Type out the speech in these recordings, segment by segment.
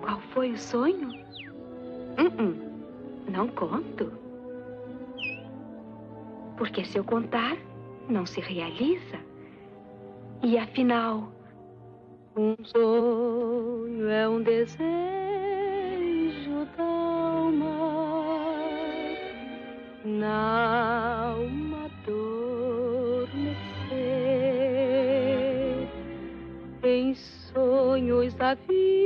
Qual foi o sonho? Uh -uh. Não conto. Porque se eu contar, não se realiza. E afinal, um sonho é um desejo da alma, na alma adormecer. Em sonhos a vida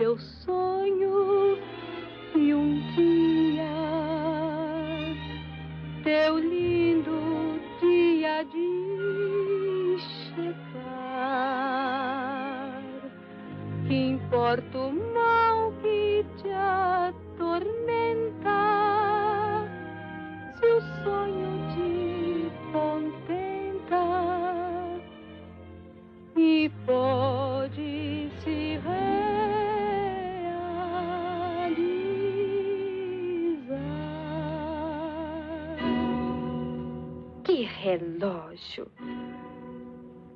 teu sonho e um dia teu lindo dia de chegar. Que importa o relógio.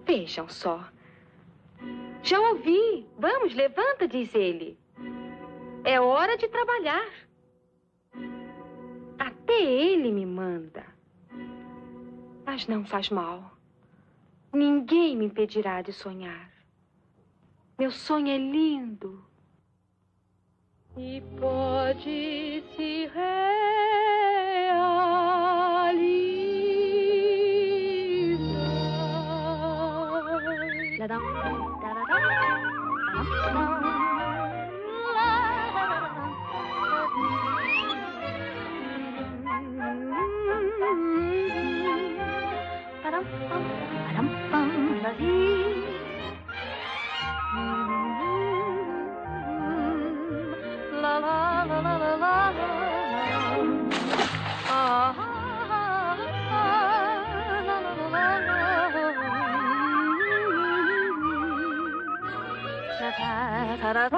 Vejam só. Já ouvi. Vamos, levanta, diz ele. É hora de trabalhar. Até ele me manda. Mas não faz mal. Ninguém me impedirá de sonhar. Meu sonho é lindo. E pode se da da da da da da la la la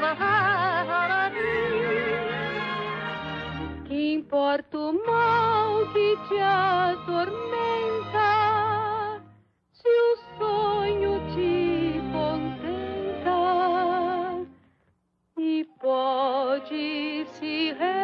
la Que importa o mal que te atormenta se o sonho te contenta e pode se realizar.